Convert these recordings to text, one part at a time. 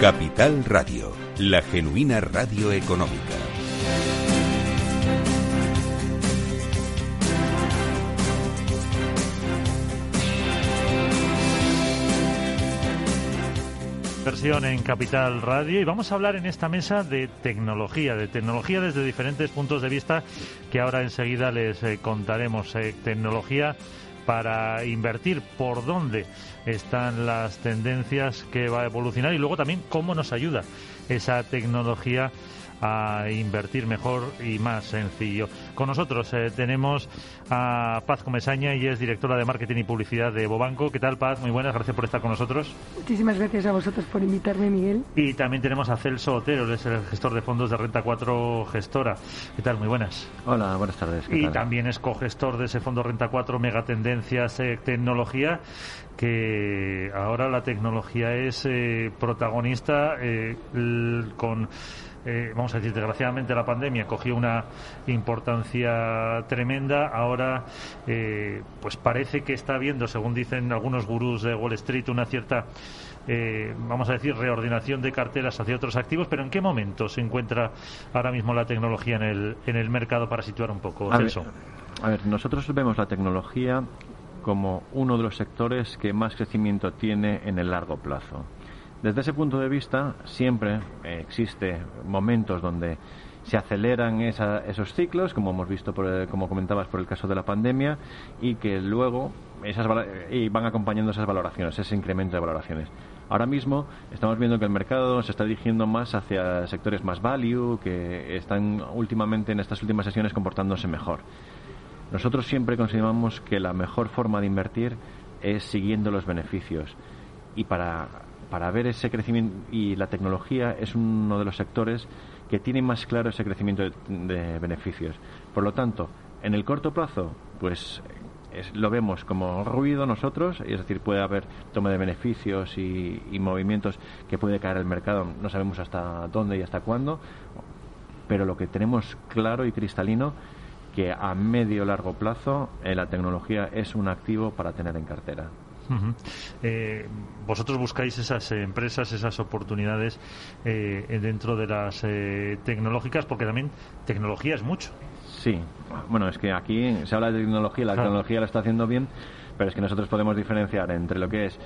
Capital Radio, la genuina radio económica. Versión en Capital Radio y vamos a hablar en esta mesa de tecnología, de tecnología desde diferentes puntos de vista que ahora enseguida les eh, contaremos. Eh, tecnología para invertir, por dónde están las tendencias que va a evolucionar y luego también cómo nos ayuda esa tecnología a invertir mejor y más sencillo. Con nosotros eh, tenemos a Paz Comesaña y es directora de marketing y publicidad de Bobanco. ¿Qué tal, Paz? Muy buenas, gracias por estar con nosotros. Muchísimas gracias a vosotros por invitarme, Miguel. Y también tenemos a Celso Otero, es el gestor de fondos de Renta 4 Gestora. ¿Qué tal? Muy buenas. Hola, buenas tardes. Y también es cogestor de ese fondo Renta 4 Megatendencias eh, Tecnología que ahora la tecnología es eh, protagonista con eh, vamos a decir, desgraciadamente la pandemia cogió una importancia tremenda. Ahora, eh, pues parece que está habiendo, según dicen algunos gurús de Wall Street, una cierta, eh, vamos a decir, reordenación de carteras hacia otros activos. Pero ¿en qué momento se encuentra ahora mismo la tecnología en el, en el mercado para situar un poco, eso? a ver, nosotros vemos la tecnología como uno de los sectores que más crecimiento tiene en el largo plazo. Desde ese punto de vista, siempre eh, existe momentos donde se aceleran esos ciclos, como hemos visto, como comentabas, por el caso de la pandemia, y que luego esas, y van acompañando esas valoraciones, ese incremento de valoraciones. Ahora mismo estamos viendo que el mercado se está dirigiendo más hacia sectores más value, que están últimamente en estas últimas sesiones comportándose mejor. Nosotros siempre consideramos que la mejor forma de invertir es siguiendo los beneficios. Y para para ver ese crecimiento y la tecnología es uno de los sectores que tiene más claro ese crecimiento de, beneficios. Por lo tanto, en el corto plazo, pues lo vemos como ruido nosotros, es decir, puede haber toma de beneficios y, movimientos que puede caer el mercado, no sabemos hasta dónde y hasta cuándo, pero lo que tenemos claro y cristalino que a medio largo plazo eh, la tecnología es un activo para tener en cartera. Eh, vosotros buscáis esas empresas, esas oportunidades eh, dentro de las eh, tecnológicas, porque también tecnología es mucho. Sí, bueno, es que aquí se habla de tecnología, la tecnología la está haciendo bien, pero es que nosotros podemos diferenciar entre lo que es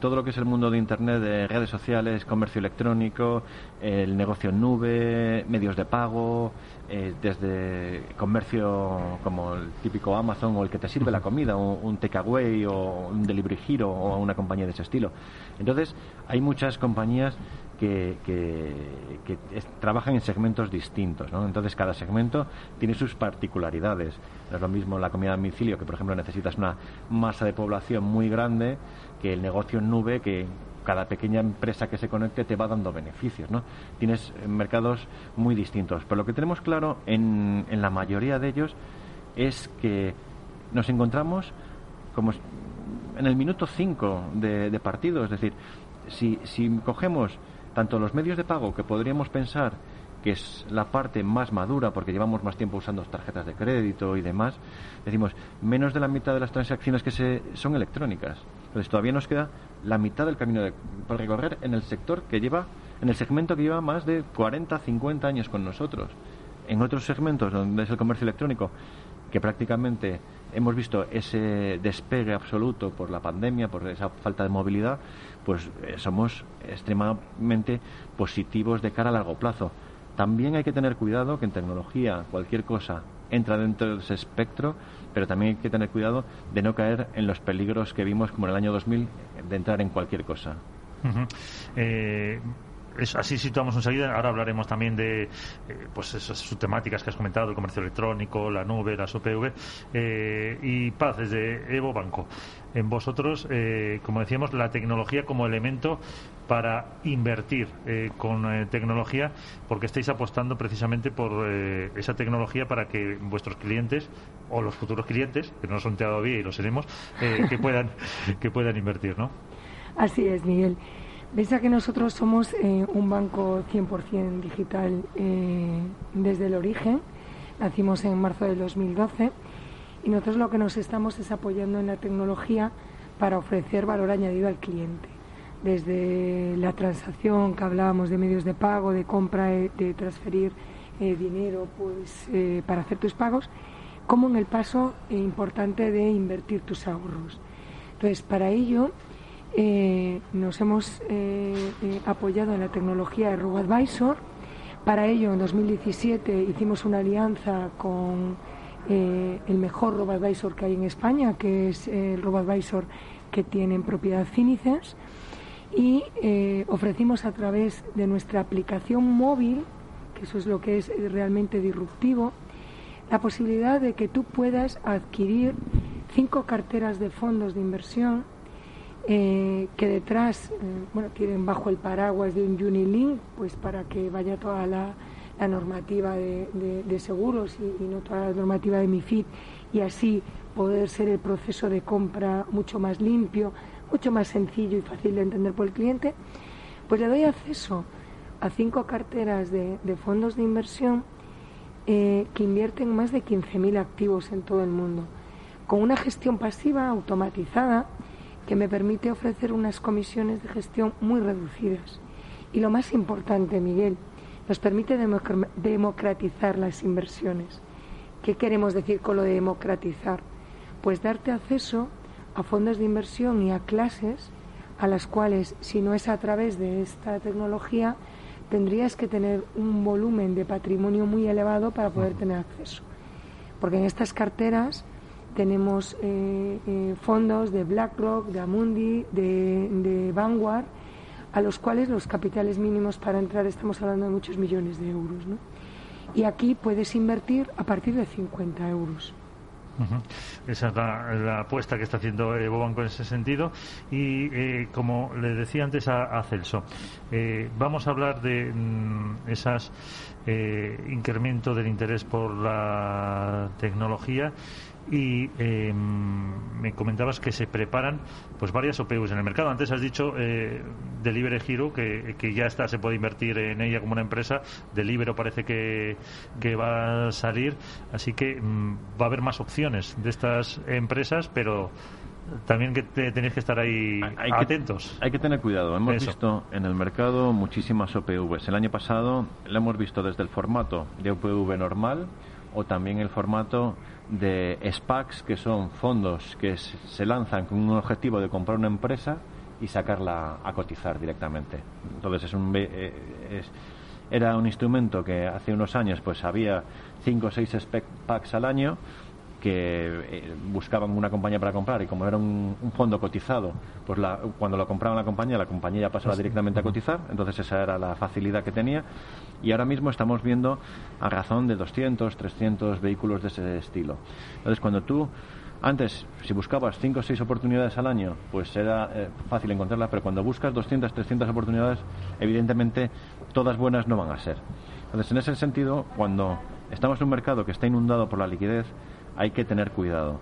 todo lo que es el mundo de Internet, de redes sociales, comercio electrónico, el negocio en nube, medios de pago, eh, desde comercio como el típico Amazon o el que te sirve la comida, o un takeaway o un delivery hero o una compañía de ese estilo. Entonces, hay muchas compañías que, que, trabajan en segmentos distintos, ¿no? Entonces, cada segmento tiene sus particularidades. No es lo mismo la comida a domicilio, que por ejemplo necesitas una masa de población muy grande, que el negocio en nube, que cada pequeña empresa que se conecte te va dando beneficios, ¿no? Tienes eh, mercados muy distintos. Pero lo que tenemos claro en, en la mayoría de ellos es que nos encontramos como en el minuto 5 de, de, partido. Es decir, si, si cogemos tanto los medios de pago que podríamos pensar que es la parte más madura porque llevamos más tiempo usando tarjetas de crédito y demás, decimos, menos de la mitad de las transacciones que se, son electrónicas. Entonces todavía nos queda la mitad del camino por recorrer en el sector que lleva, en el segmento que lleva más de 40, 50 años con nosotros. En otros segmentos, donde es el comercio electrónico, que prácticamente hemos visto ese despegue absoluto por la pandemia, por esa falta de movilidad, pues eh, somos extremadamente positivos de cara a largo plazo. También hay que tener cuidado que en tecnología cualquier cosa entra dentro de ese espectro, pero también hay que tener cuidado de no caer en los peligros que vimos como en el año 2000 de entrar en cualquier cosa así situamos enseguida. Ahora hablaremos también de eh, pues esas temáticas que has comentado, el comercio electrónico, la nube, las OPV. Eh, y Paz, desde Evo Banco. En vosotros, eh, como decíamos, la tecnología como elemento para invertir con tecnología, porque estáis apostando precisamente por esa tecnología para que vuestros clientes o los futuros clientes, que no son todavía y lo seremos, que puedan que puedan invertir, ¿no? Así es, Miguel. Veis que nosotros somos eh, un banco 100% digital eh, desde el origen. Nacimos en marzo del 2012 y nosotros lo que nos estamos es apoyando en la tecnología para ofrecer valor añadido al cliente. Desde la transacción que hablábamos de medios de pago, de compra, de transferir eh, dinero pues, eh, para hacer tus pagos, como en el paso importante de invertir tus ahorros. Entonces, para ello eh, nos hemos apoyado en la tecnología de RoboAdvisor. Para ello, en 2017 hicimos una alianza con el mejor RoboAdvisor que hay en España, que es el RoboAdvisor que tiene en propiedad Finicens, y ofrecimos a través de nuestra aplicación móvil eso es lo que es realmente disruptivo, la posibilidad de que tú puedas adquirir cinco carteras de fondos de inversión eh, que detrás, eh, bueno, tienen bajo el paraguas de un Unilink, pues para que vaya toda la, normativa de, seguros y, no toda la normativa de MIFID y así poder ser el proceso de compra mucho más limpio, mucho más sencillo y fácil de entender por el cliente, pues le doy acceso a cinco carteras de, fondos de inversión eh, que invierten más de 15.000 activos en todo el mundo, con una gestión pasiva automatizada que me permite ofrecer unas comisiones de gestión muy reducidas. Y lo más importante, Miguel, nos permite democratizar las inversiones. ¿Qué queremos decir con lo de democratizar? Pues darte acceso a fondos de inversión y a clases a las cuales, si no es a través de esta tecnología, tendrías que tener un volumen de patrimonio muy elevado para poder tener acceso. Porque en estas carteras tenemos eh, eh, fondos de BlackRock, de Amundi, de, Vanguard, a los cuales los capitales mínimos para entrar estamos hablando de muchos millones de euros. Y aquí puedes invertir a partir de 50 euros. Esa es la, apuesta que está haciendo eh, Bobanco en ese sentido. Y eh, como le decía antes a, Celso, eh, vamos a hablar de mm, esas incremento del interés por la tecnología y em, me comentabas que se preparan pues varias OPUs en el mercado. Antes has dicho eh, Delivery Hero que, que, ya está, se puede invertir en ella como una empresa. Deliveroo parece que, que va a salir, así que mm, va a haber más opciones de estas empresas, pero también que tenéis que estar ahí atentos. hay que tener cuidado. Hemos visto en el mercado muchísimas OPVs. El año pasado lo hemos visto desde el formato de OPV normal o también el formato de SPACs, que son fondos que se lanzan con un objetivo de comprar una empresa y sacarla a cotizar directamente. Entonces es un eh, era un instrumento que hace unos años pues había cinco o seis SPACs al año que eh, buscaban una compañía para comprar y como era un, fondo cotizado, pues cuando lo compraban la compañía, la compañía ya pasaba directamente a cotizar, entonces esa era la facilidad que tenía y ahora mismo estamos viendo a razón de 200, 300 vehículos de ese estilo. Entonces cuando tú antes, si buscabas 5 o 6 oportunidades al año, pues era eh, fácil encontrarlas, pero cuando buscas 200, 300 oportunidades, evidentemente todas buenas no van a ser. Entonces, en ese sentido, cuando estamos en un mercado que está inundado por la liquidez, hay que tener cuidado.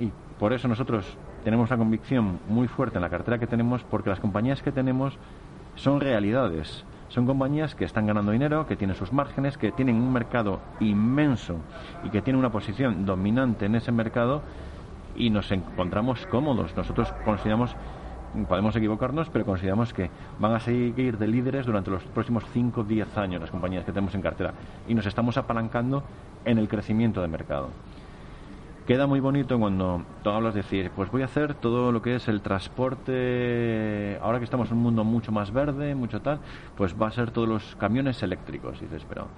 Y por eso nosotros tenemos una convicción muy fuerte en la cartera que tenemos, porque las compañías que tenemos son realidades. Son compañías que están ganando dinero, que tienen sus márgenes, que tienen un mercado inmenso y que tienen una posición dominante en ese mercado y nos encontramos cómodos. Nosotros consideramos, podemos equivocarnos, pero consideramos que van a seguir de líderes durante los próximos 5 o 10 años las compañías que tenemos en cartera y nos estamos apalancando en el crecimiento de mercado queda muy bonito cuando tú hablas de decir, pues voy a hacer todo lo que es el transporte, ahora que estamos en un mundo mucho más verde, mucho tal, pues va a ser todos los camiones eléctricos. Y dices, pero,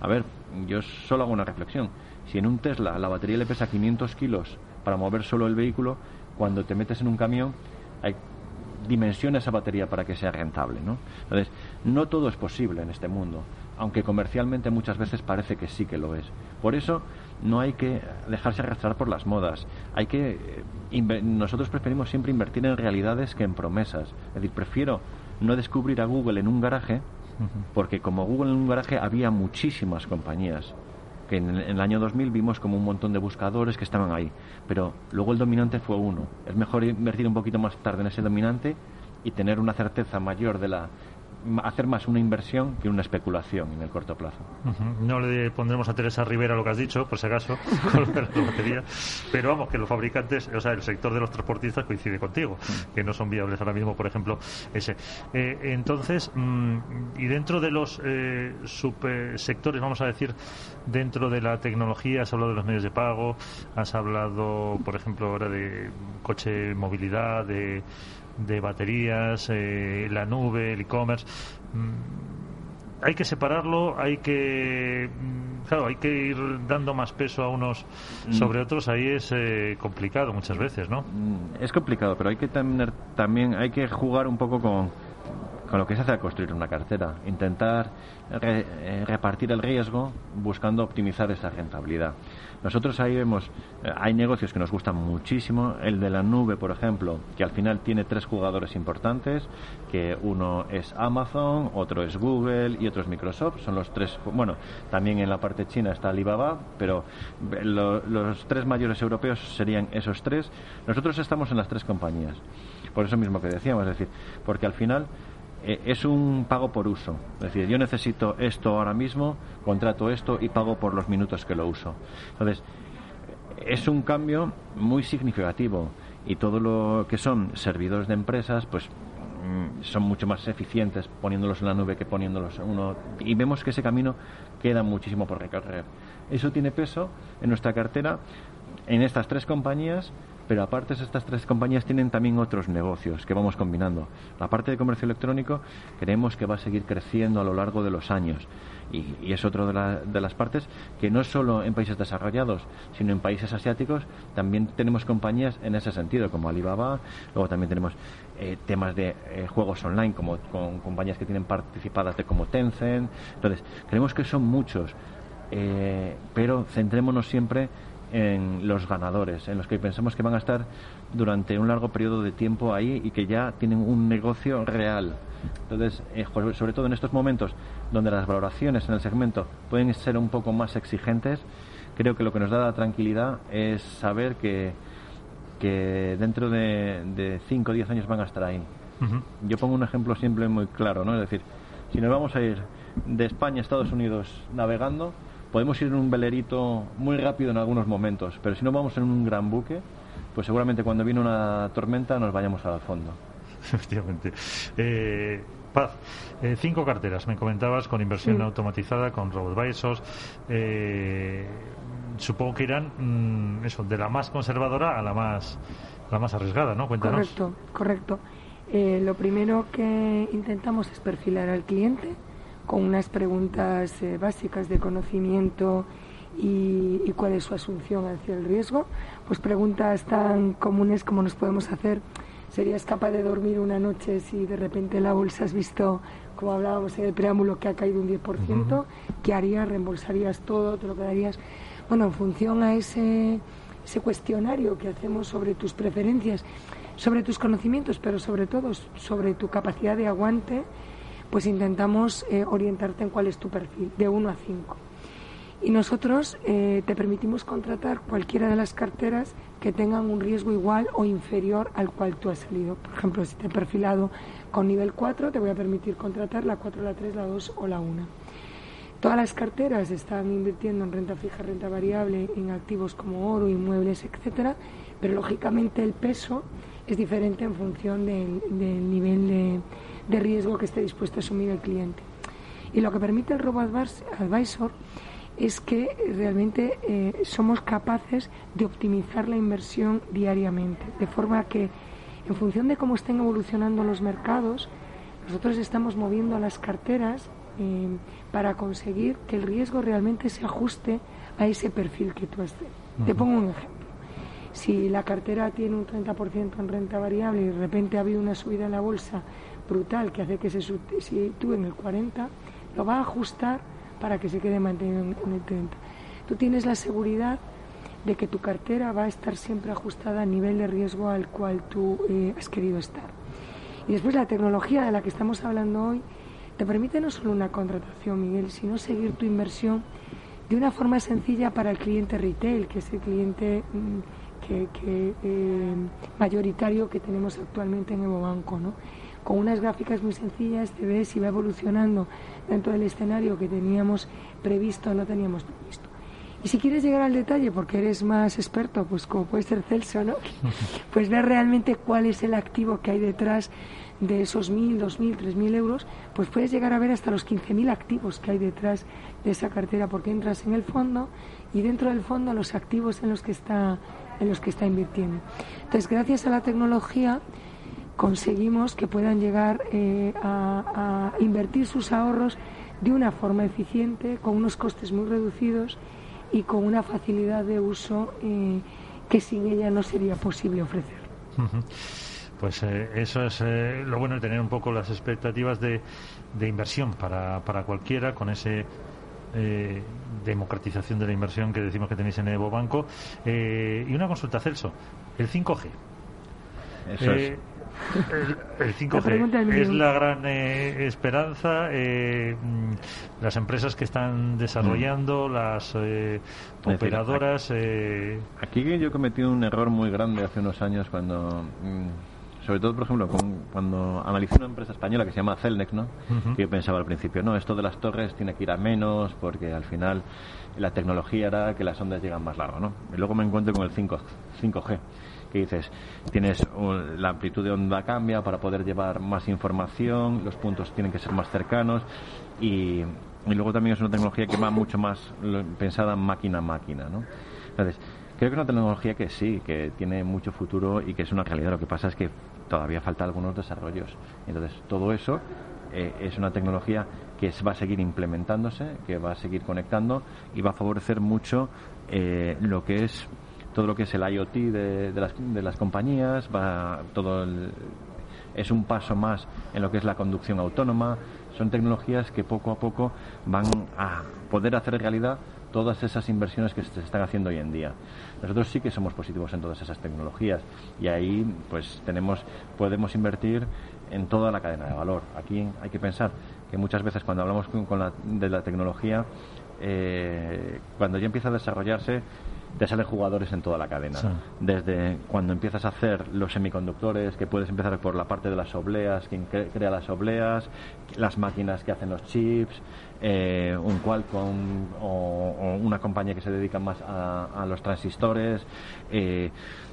a ver, yo solo hago una reflexión. Si en un Tesla la batería le pesa 500 kilos para mover solo el vehículo, cuando te metes en un camión hay dimensiona esa batería para que sea rentable, ¿no? Entonces, no todo es posible en este mundo, aunque comercialmente muchas veces parece que sí que lo es. Por eso, no hay que dejarse arrastrar por las modas. Hay que eh, nosotros preferimos siempre invertir en realidades que en promesas. Es decir, prefiero no descubrir a Google en un garaje, porque como Google en un garaje había muchísimas compañías que en el año 2000 vimos como un montón de buscadores que estaban ahí, pero luego el dominante fue uno. Es mejor invertir un poquito más tarde en ese dominante y tener una certeza mayor de la hacer más una inversión que una especulación en el corto plazo. No le pondremos a Teresa Rivera lo que has dicho, por si acaso, con la batería, pero vamos, que los fabricantes, o sea, el sector de los transportistas coincide contigo, que no son viables ahora mismo, por ejemplo, ese. Eh, entonces, mm, y dentro de los eh, subsectores, vamos a decir, dentro de la tecnología, has hablado de los medios de pago, has hablado, por ejemplo, ahora de coche movilidad, de de baterías, eh, la nube, el e-commerce. Mm, hay que separarlo, hay que mm, claro, hay que ir dando más peso a unos mm. sobre otros. Ahí es eh, complicado muchas veces, ¿no? Es complicado, pero hay que tener también hay que jugar un poco con con lo que se hace a construir una cartera, intentar eh, repartir el riesgo buscando optimizar esa rentabilidad. Nosotros ahí vemos, eh, hay negocios que nos gustan muchísimo, el de la nube, por ejemplo, que al final tiene tres jugadores importantes, que uno es Amazon, otro es Google y otro es Microsoft, son los tres, bueno, también en la parte china está Alibaba, pero los tres mayores europeos serían esos tres. Nosotros estamos en las tres compañías, por eso mismo que decíamos, es decir, porque al final eh, es un pago por uso. Es decir, yo necesito esto ahora mismo, contrato esto y pago por los minutos que lo uso. Entonces, es un cambio muy significativo y todo lo que son servidores de empresas, pues mm, son mucho más eficientes poniéndolos en la nube que poniéndolos en uno. Y vemos que ese camino queda muchísimo por recorrer. Eso tiene peso en nuestra cartera en estas tres compañías pero aparte estas tres compañías tienen también otros negocios que vamos combinando. La parte de comercio electrónico creemos que va a seguir creciendo a lo largo de los años y, es otra de, de, las partes que no solo en países desarrollados, sino en países asiáticos también tenemos compañías en ese sentido, como Alibaba, luego también tenemos eh, temas de eh, juegos online, como con compañías que tienen participadas como Tencent. Entonces, creemos que son muchos, eh, pero centrémonos siempre en los ganadores, en los que pensamos que van a estar durante un largo periodo de tiempo ahí y que ya tienen un negocio real. Entonces, eh, sobre todo en estos momentos donde las valoraciones en el segmento pueden ser un poco más exigentes, creo que lo que nos da la tranquilidad es saber que, que dentro de 5 o 10 años van a estar ahí. Yo pongo un ejemplo siempre muy claro, ¿no? Es decir, si nos vamos a ir de España a Estados Unidos navegando, podemos ir en un velerito muy rápido en algunos momentos, pero si no vamos en un gran buque, pues seguramente cuando viene una tormenta nos vayamos al fondo. Efectivamente. Eh, Paz, eh, cinco carteras, me comentabas, con inversión automatizada, con RoboAdvisors. Eh, supongo que irán, mm, eso, de la más conservadora a la más, la más arriesgada, ¿no? Cuéntanos. Correcto, correcto. Eh, lo primero que intentamos es perfilar al cliente con unas preguntas eh, básicas de conocimiento y, cuál es su asunción hacia el riesgo. Pues preguntas tan comunes como nos podemos hacer. ¿Serías capaz de dormir una noche si de repente la bolsa has visto, como hablábamos en el preámbulo, que ha caído un 10%? ¿Qué harías? ¿Reembolsarías todo? ¿Te lo quedarías? Bueno, en función a ese, ese cuestionario que hacemos sobre tus preferencias, sobre tus conocimientos, pero sobre todo sobre tu capacidad de aguante, pues intentamos eh, orientarte en cuál es tu perfil, de 1 a 5. Y nosotros eh, te permitimos contratar cualquiera de las carteras que tengan un riesgo igual o inferior al cual tú has salido. Por ejemplo, si te he perfilado con nivel 4, te voy a permitir contratar la 4, la 3, la 2 o la 1. Todas las carteras están invirtiendo en renta fija, renta variable, en activos como oro, inmuebles, etcétera, pero lógicamente el peso es diferente en función del nivel de, de riesgo que esté dispuesto a asumir el cliente. Y lo que permite el Robo Advisor es que realmente eh, somos capaces de optimizar la inversión diariamente, de forma que en función de cómo estén evolucionando los mercados, nosotros estamos moviendo las carteras eh, para conseguir que el riesgo realmente se ajuste a ese perfil que tú has. Te pongo un ejemplo. Si la cartera tiene un 30% en renta variable y de repente ha habido una subida en la bolsa brutal que hace que se sitúe en el 40, lo va a ajustar para que se quede mantenido en el 30. Tú tienes la seguridad de que tu cartera va a estar siempre ajustada al nivel de riesgo al cual tú eh, has querido estar. Y después la tecnología de la que estamos hablando hoy te permite no solo una contratación, Miguel, sino seguir tu inversión de una forma sencilla para el cliente retail, que es el cliente mm, eh, mayoritario que tenemos actualmente en Evo Banco, ¿no? Con unas gráficas muy sencillas te ves si va evolucionando dentro del escenario que teníamos previsto o no teníamos previsto. Y si quieres llegar al detalle, porque eres más experto, pues como puede ser Celso, ¿no? Pues ver realmente cuál es el activo que hay detrás de esos 1.000, 2.000, 3.000 euros, pues puedes llegar a ver hasta los 15.000 activos que hay detrás de esa cartera, porque entras en el fondo y dentro del fondo los activos en los que está, en los que está invirtiendo. Entonces, gracias a la tecnología, conseguimos que puedan llegar eh, a, invertir sus ahorros de una forma eficiente, con unos costes muy reducidos y con una facilidad de uso eh, que sin ella no sería posible ofrecer. Pues eh, eso es lo bueno de tener un poco las expectativas de, de inversión para, para cualquiera con ese democratización de la inversión que decimos que tenéis en Evo Banco. y una consulta, Celso, el 5G. Eso es el, 5G es la gran eh, esperanza. Eh, mm, las empresas que están desarrollando, mm. las eh, operadoras. aquí yo he cometido un error muy grande hace unos años cuando. Mm, sobre todo, por ejemplo, cuando analicé una empresa española que se llama Celnex, ¿no? Que yo pensaba al principio, no, esto de las torres tiene que ir a menos porque al final la tecnología hará que las ondas llegan más largo, ¿no? Y luego me encuentro con el 5, 5G que dices, tienes la amplitud de onda cambia para poder llevar más información, los puntos tienen que ser más cercanos y, luego también es una tecnología que va mucho más pensada máquina a máquina, ¿no? Entonces, creo que es una tecnología que sí, que tiene mucho futuro y que es una realidad. Lo que pasa es que todavía falta algunos desarrollos. Entonces, todo eso eh, es una tecnología que va a seguir implementándose, que va a seguir conectando y va a favorecer mucho eh, lo que es todo lo que es el IoT de, las, de las, compañías, va todo es un paso más en lo que es la conducción autónoma. Son tecnologías que poco a poco van a poder hacer realidad todas esas inversiones que se están haciendo hoy en día. Nosotros sí que somos positivos en todas esas tecnologías y ahí pues tenemos podemos invertir en toda la cadena de valor. Aquí hay que pensar que muchas veces cuando hablamos con, la, de la tecnología, eh, cuando ya empieza a desarrollarse, te salen jugadores en toda la cadena. Desde cuando empiezas a hacer los semiconductores, que puedes empezar por la parte de las obleas, quien crea las obleas, las máquinas que hacen los chips, eh, un Qualcomm o, una compañía que se dedica más a, los transistores. Eh,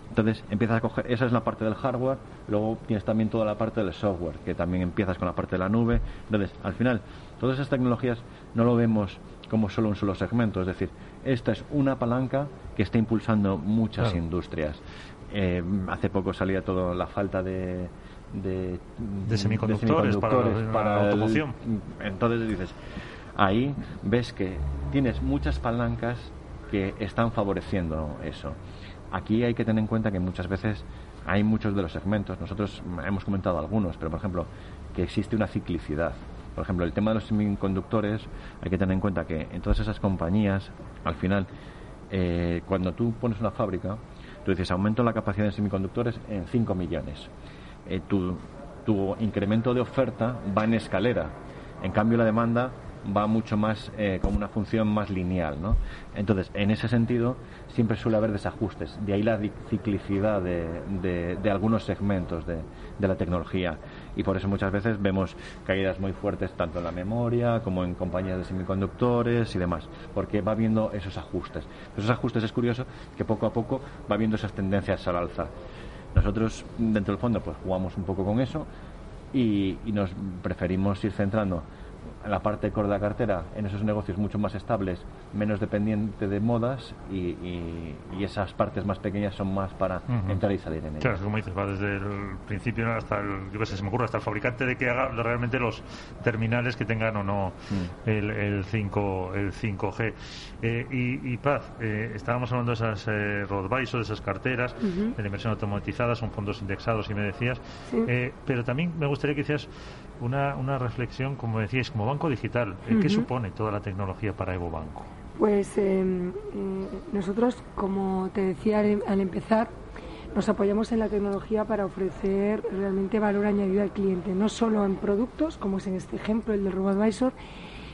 entonces empiezas a coger, esa es la parte del hardware, luego tienes también toda la parte del software, que también empiezas con la parte de la nube. Entonces, al final, todas esas tecnologías no lo vemos como solo un solo segmento, es decir, esta es una palanca que está impulsando muchas industrias. Eh, hace poco salía toda la falta de, de, semiconductores, para, la automoción. entonces dices, ahí ves que tienes muchas palancas que están favoreciendo eso. Aquí hay que tener en cuenta que muchas veces hay muchos de los segmentos, nosotros hemos comentado algunos, pero por ejemplo, que existe una ciclicidad. Por ejemplo, el tema de los semiconductores, hay que tener en cuenta que en todas esas compañías, al final, eh, cuando tú pones una fábrica, tú dices, aumento la capacidad de semiconductores en 5 millones. Eh, tu, incremento de oferta va en escalera. En cambio, la demanda va mucho más eh, con una función más lineal. ¿no? Entonces, en ese sentido, siempre suele haber desajustes. De ahí la ciclicidad de, algunos segmentos de, la tecnología. Y por eso muchas veces vemos caídas muy fuertes tanto en la memoria como en compañías de semiconductores y demás, porque va viendo esos ajustes. Esos ajustes es curioso que poco a poco va viendo esas tendencias al alza. Nosotros, dentro del fondo, pues jugamos un poco con eso y, y nos preferimos ir centrando la parte core de la cartera en esos negocios mucho más estables, menos dependiente de modas y, esas partes más pequeñas son más para entrar y salir en ellas. Claro, como dices, va desde el principio hasta el, yo sé, se me ocurre, hasta el fabricante de que haga realmente los terminales que tengan o no mm. el, el, 5, el 5G. Eh, y, Paz, eh, estábamos hablando de esas eh, de esas carteras de la inversión automatizada, son fondos indexados y me decías, eh, pero también me gustaría que hicieras una, una reflexión, como como banco digital. ¿Qué supone toda la tecnología para Evo Banco? Pues em, eh, nosotros, como te decía al empezar, nos apoyamos en la tecnología para ofrecer realmente valor añadido al cliente, no solo en productos, como es en este ejemplo el del RoboAdvisor,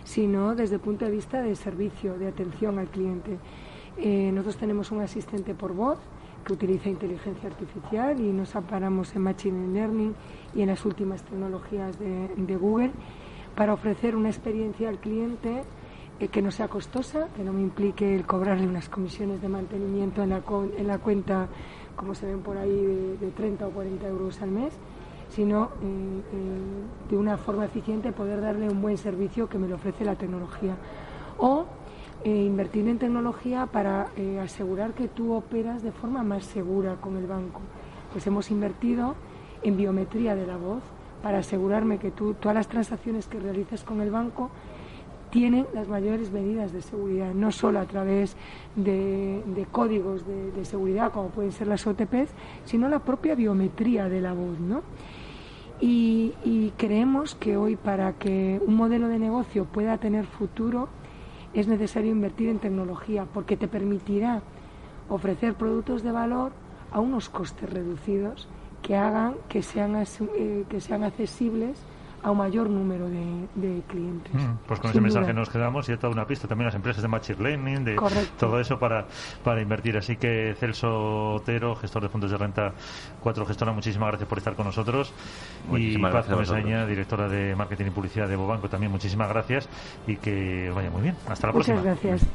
sino desde el punto de vista de servicio, de atención al cliente. Eh, nosotros tenemos un asistente por voz que utiliza inteligencia artificial y nos amparamos en Machine Learning y en las últimas tecnologías de, Google para ofrecer una experiencia al cliente eh, que no sea costosa, que no me implique el cobrarle unas comisiones de mantenimiento en la, en la cuenta, como se ven por ahí, de, 30 o 40 euros al mes, sino eh, eh, de una forma eficiente poder darle un buen servicio que me lo ofrece la tecnología. O invertir en tecnología para asegurar que tú operas de forma más segura con el banco. Pues hemos invertido en biometría de la voz para asegurarme que tú, todas las transacciones que realices con el banco tienen las mayores medidas de seguridad, no solo a través de, códigos de, seguridad como pueden ser las OTPs, sino la propia biometría de la voz, ¿no? Y, y creemos que hoy para que un modelo de negocio pueda tener futuro es necesario invertir en tecnología porque te permitirá ofrecer productos de valor a unos costes reducidos que hagan que sean, eh, que sean accesibles a un mayor número de, clientes. Mm, pues con ese mensaje nos quedamos y he dado una pista también las empresas de Machine Learning, de todo eso para, para invertir. Así que Celso Otero, gestor de fondos de renta 4 gestora, muchísimas gracias por estar con nosotros. y Paz Comesaña, directora de marketing y publicidad de Bobanco, también muchísimas gracias y que vaya muy bien. Hasta la próxima. Muchas gracias.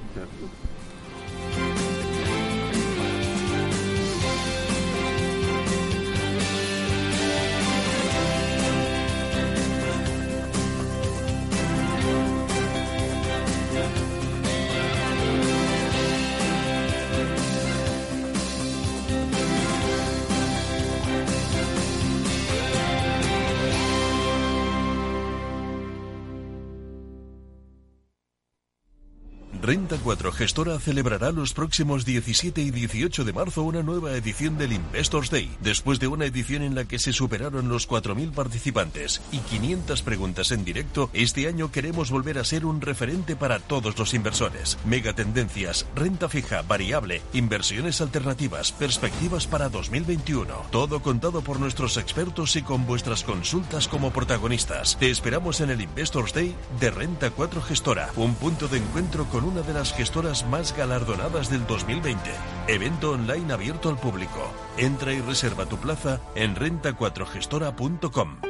4 Gestora celebrará los próximos 17 y 18 de marzo una nueva edición del Investors Day, después de una edición en la que se superaron los 4.000 participantes y 500 preguntas en directo. Este año queremos volver a ser un referente para todos los inversores. Megatendencias, renta fija, variable, inversiones alternativas, perspectivas para 2021. Todo contado por nuestros expertos y con vuestras consultas como protagonistas. Te esperamos en el Investors Day de Renta 4 Gestora, un punto de encuentro con una de las gestoras más galardonadas del 2020. Evento online abierto al público. Entra y reserva tu plaza en renta4gestora.com.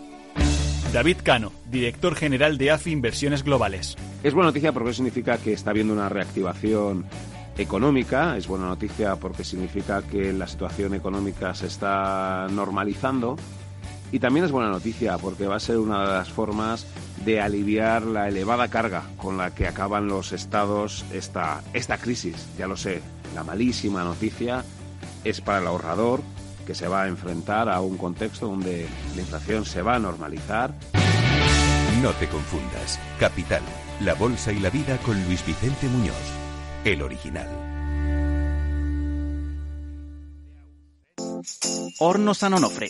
David Cano, director general de AFI Inversiones Globales. Es buena noticia porque significa que está habiendo una reactivación económica, es buena noticia porque significa que la situación económica se está normalizando y también es buena noticia porque va a ser una de las formas de aliviar la elevada carga con la que acaban los estados esta, esta crisis. Ya lo sé, la malísima noticia es para el ahorrador, que se va a enfrentar a un contexto donde la inflación se va a normalizar. No te confundas. Capital, la bolsa y la vida con Luis Vicente Muñoz, el original. Horno San Onofre.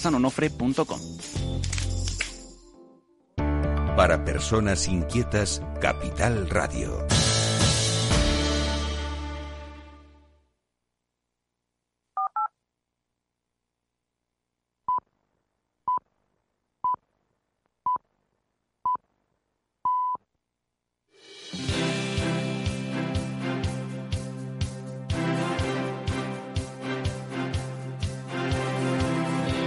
casanonofre.com. Para personas inquietas, Capital Radio.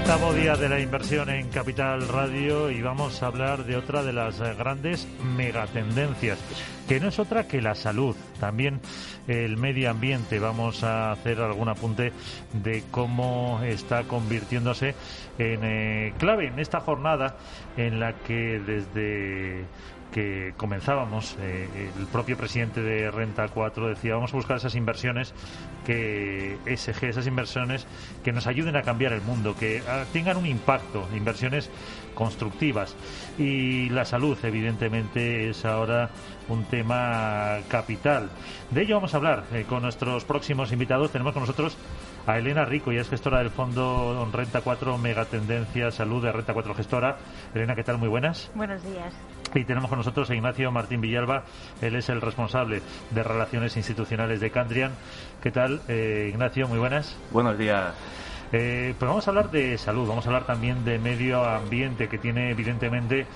Octavo día de la inversión en Capital Radio y vamos a hablar de otra de las eh, grandes megatendencias, que no es otra que la salud, también el medio ambiente. Vamos a hacer algún apunte de cómo está convirtiéndose en eh, clave en esta jornada en la que desde que comenzábamos, eh, el propio presidente de Renta 4 decía, vamos a buscar esas inversiones que SG, esas inversiones que nos ayuden a cambiar el mundo, que ah, tengan un impacto, inversiones constructivas. Y la salud, evidentemente, es ahora un tema capital. De ello vamos a hablar eh, con nuestros próximos invitados. Tenemos con nosotros a Elena Rico, ya es gestora del fondo Renta 4 Megatendencia Salud de Renta 4 Gestora. Elena, ¿qué tal? Muy buenas. Buenos días. Y tenemos con nosotros a Ignacio Martín Villalba, él es el responsable de Relaciones Institucionales de Candrian. ¿Qué tal, eh, Ignacio? Muy buenas. Buenos días. Eh, pues vamos a hablar de salud, vamos a hablar también de medio ambiente, que tiene evidentemente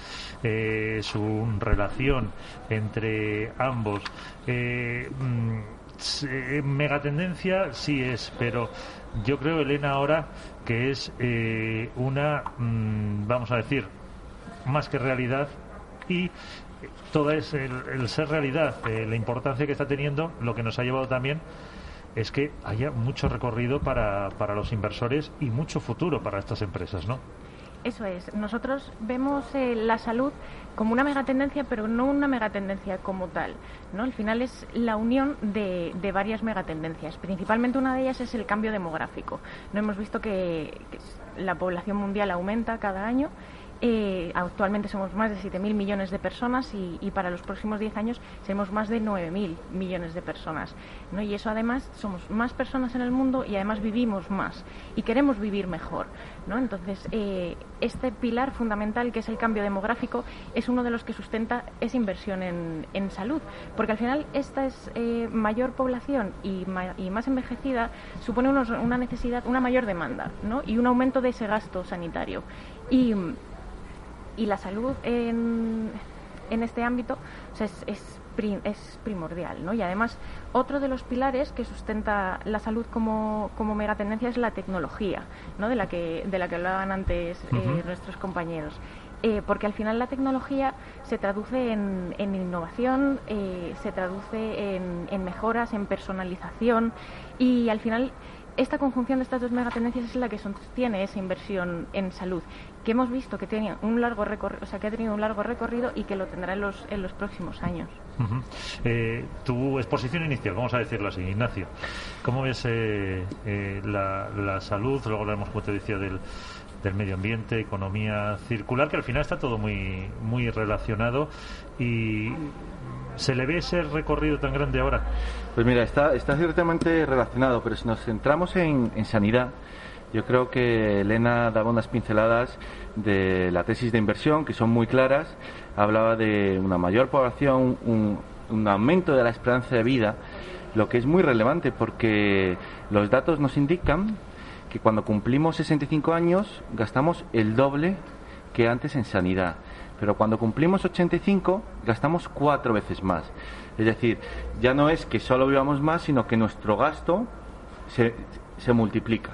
eh, su relación entre ambos. Eh, mm, megatendencia sí es, pero yo creo, Elena, ahora que es una, mm, vamos a decir, más que realidad, y todo es el, ser realidad, eh, la importancia que está teniendo, lo que nos ha llevado también es que haya mucho recorrido para, para los inversores y mucho futuro para estas empresas, ¿no? Eso es. Nosotros vemos eh, la salud como una megatendencia, pero no una megatendencia como tal. ¿no? Al final es la unión de, de, varias megatendencias. Principalmente una de ellas es el cambio demográfico. No hemos visto que la población mundial aumenta cada año eh, actualmente somos más de 7.000 millones de personas y, para los próximos 10 años seremos más de 9.000 millones de personas. ¿no? Y eso además somos más personas en el mundo y además vivimos más y queremos vivir mejor. ¿no? Entonces, eh, este pilar fundamental que es el cambio demográfico es uno de los que sustenta esa inversión en, en salud. Porque al final esta es eh, mayor población y, más envejecida supone unos, una necesidad, una mayor demanda ¿no? y un aumento de ese gasto sanitario. Y la salud en, en este ámbito es, es, es, primordial. ¿no? Y además, otro de los pilares que sustenta la salud como, como megatendencia es la tecnología, ¿no? de, la que, de la que hablaban antes eh, nuestros compañeros. Eh, porque al final la tecnología se traduce en, en innovación, eh, se traduce en, en mejoras, en personalización y al final esta conjunción de estas dos megatendencias es la que sostiene esa inversión en salud, que hemos visto que tenía un largo recorrido, o sea, que ha tenido un largo recorrido y que lo tendrá en los, en los próximos años. Eh, tu exposición inicial, vamos a decirlo así, Ignacio, ¿cómo ves eh, eh, la, la, salud? Luego hablaremos, como te decía, del, del medio ambiente, economía circular, que al final está todo muy, muy relacionado y ¿Se le ve ese recorrido tan grande ahora? Pues mira, está, está ciertamente relacionado, pero si nos centramos en, sanidad, yo creo que Elena daba unas pinceladas de la tesis de inversión que son muy claras. Hablaba de una mayor población, un, aumento de la esperanza de vida, lo que es muy relevante porque los datos nos indican que cuando cumplimos 65 años gastamos el doble que antes en sanidad pero cuando cumplimos 85 gastamos cuatro veces más. Es decir, ya no es que solo vivamos más, sino que nuestro gasto se, se multiplica.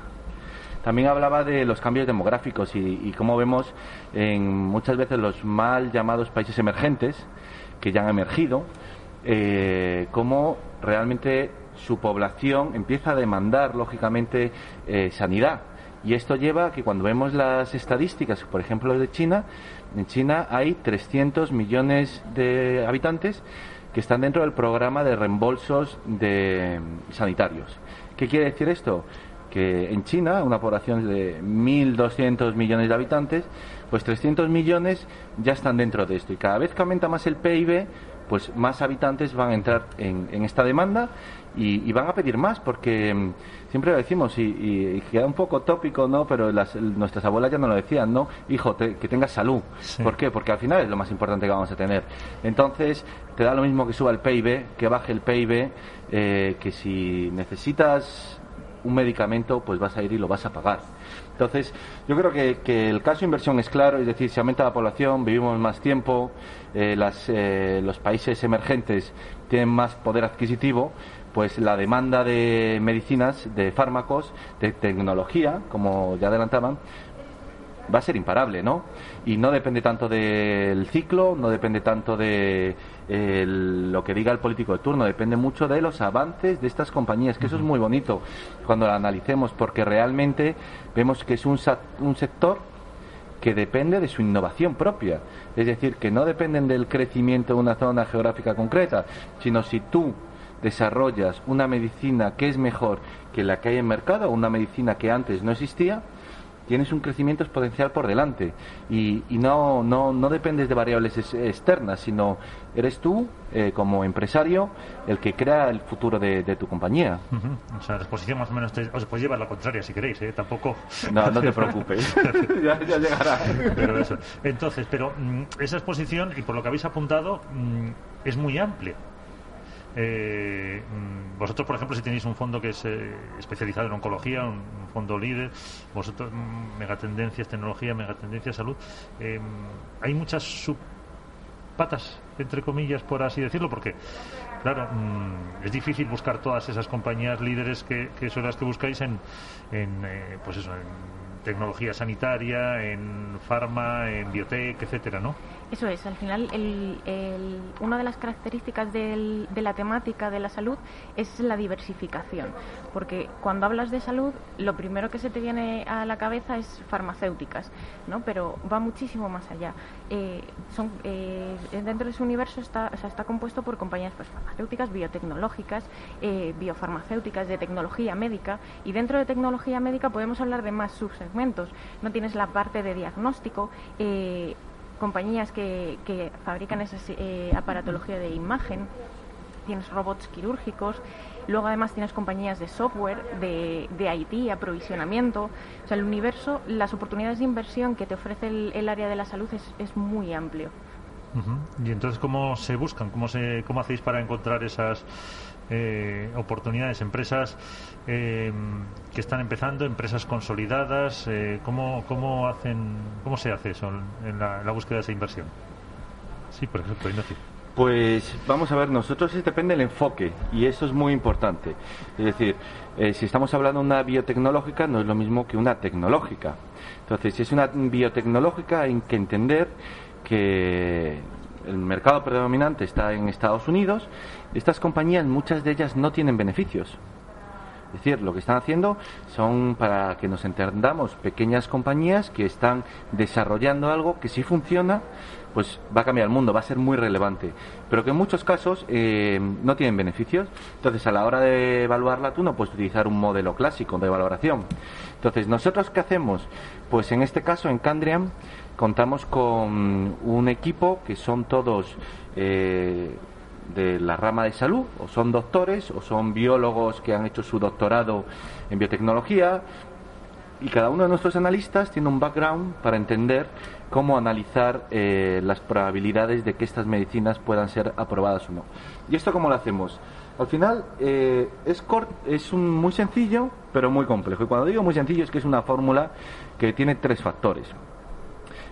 También hablaba de los cambios demográficos y, cómo vemos en muchas veces los mal llamados países emergentes, que ya han emergido, eh, cómo realmente su población empieza a demandar, lógicamente, eh, sanidad. Y esto lleva a que cuando vemos las estadísticas, por ejemplo, de China, en China hay 300 millones de habitantes que están dentro del programa de reembolsos de sanitarios. ¿Qué quiere decir esto? Que en China, una población de 1.200 millones de habitantes, pues 300 millones ya están dentro de esto. Y cada vez que aumenta más el PIB, pues más habitantes van a entrar en, esta demanda y, van a pedir más, porque mm, siempre lo decimos y, queda un poco tópico, ¿no? Pero nuestras abuelas ya nos lo decían, ¿no? Hijo, que tengas salud. ¿Por qué? Porque al final es lo más importante que vamos a tener. Entonces, te da lo mismo que suba el PIB, que baje el PIB, eh, que si necesitas un medicamento, pues vas a ir y lo vas a pagar. Entonces, yo creo que, el caso de inversión es claro, es decir, si aumenta la población, vivimos más tiempo, eh, eh, los países emergentes tienen más poder adquisitivo, pues la demanda de medicinas, de fármacos, de tecnología, como ya adelantaban, va a ser imparable, ¿no? Y no depende tanto del ciclo, no depende tanto de lo que diga el político de turno, depende mucho de los avances de estas compañías, que eso es muy bonito cuando lo analicemos, porque realmente vemos que es un, un sector que depende de su innovación propia. Es decir, que no dependen del crecimiento de una zona geográfica concreta, sino si tú desarrollas una medicina que es mejor que la que hay en mercado, una medicina que antes no existía, tienes un crecimiento exponencial por delante y, no, no, no dependes de variables externas, sino eres tú, eh, como empresario, el que crea el futuro de, tu compañía. O sea, la exposición más o menos os puede llevar la contraria si queréis, ¿eh? Tampoco... No, no te preocupes, ya, llegará. Pero eso. Entonces, pero mm, esa exposición, y por lo que habéis apuntado, mm, es muy amplia. Eh, mm, vosotros, por ejemplo, si tenéis un fondo que es eh, especializado en oncología, un, fondo líder, vosotros, mm, megatendencias, tecnología, megatendencias, salud, eh, hay muchas subpatas, entre comillas, por así decirlo, porque, claro, mm, es difícil buscar todas esas compañías líderes que, son las que buscáis en, en pues eso, en tecnología sanitaria, en farma, en biotech, etcétera, ¿no? Eso es, al final el, una de las características de la temática de la salud es la diversificación, porque cuando hablas de salud lo primero que se te viene a la cabeza es farmacéuticas, ¿no? pero va muchísimo más allá. Eh, son, eh, dentro de su universo está, está compuesto por compañías pues, farmacéuticas, biotecnológicas, eh, biofarmacéuticas, de tecnología médica, y dentro de tecnología médica podemos hablar de más subsegmentos. No tienes la parte de diagnóstico, compañías que, que fabrican esa eh, aparatología de imagen, tienes robots quirúrgicos, luego además tienes compañías de software, de, de IT, aprovisionamiento, o sea, el universo, las oportunidades de inversión que te ofrece el, área de la salud es, es muy amplio. Y entonces, ¿cómo se buscan? ¿Cómo, se, ¿Cómo hacéis para encontrar esas eh, oportunidades, empresas eh, que están empezando, empresas consolidadas. Eh, ¿cómo, ¿Cómo hacen, cómo se hace eso en la, búsqueda de esa inversión? Sí, por ejemplo, Ignacio. Pues vamos a ver, nosotros depende del enfoque y eso es muy importante. Es decir, eh, si estamos hablando de una biotecnológica, no es lo mismo que una tecnológica. Entonces, si es una biotecnológica, hay que entender que el mercado predominante está en Estados Unidos, estas compañías, muchas de ellas no tienen beneficios. Es decir, lo que están haciendo son, para que nos entendamos, pequeñas compañías que están desarrollando algo que si funciona, pues va a cambiar el mundo, va a ser muy relevante. Pero que en muchos casos eh, no tienen beneficios. Entonces, a la hora de evaluarla, tú no puedes utilizar un modelo clásico de valoración. Entonces, ¿nosotros qué hacemos? Pues en este caso, en Candriam, contamos con un equipo que son todos eh, de la rama de salud, o son doctores, o son biólogos que han hecho su doctorado en biotecnología, y cada uno de nuestros analistas tiene un background para entender cómo analizar eh, las probabilidades de que estas medicinas puedan ser aprobadas o no. ¿Y esto cómo lo hacemos? Al final eh, es, es un, muy sencillo, pero muy complejo. Y cuando digo muy sencillo es que es una fórmula que tiene tres factores.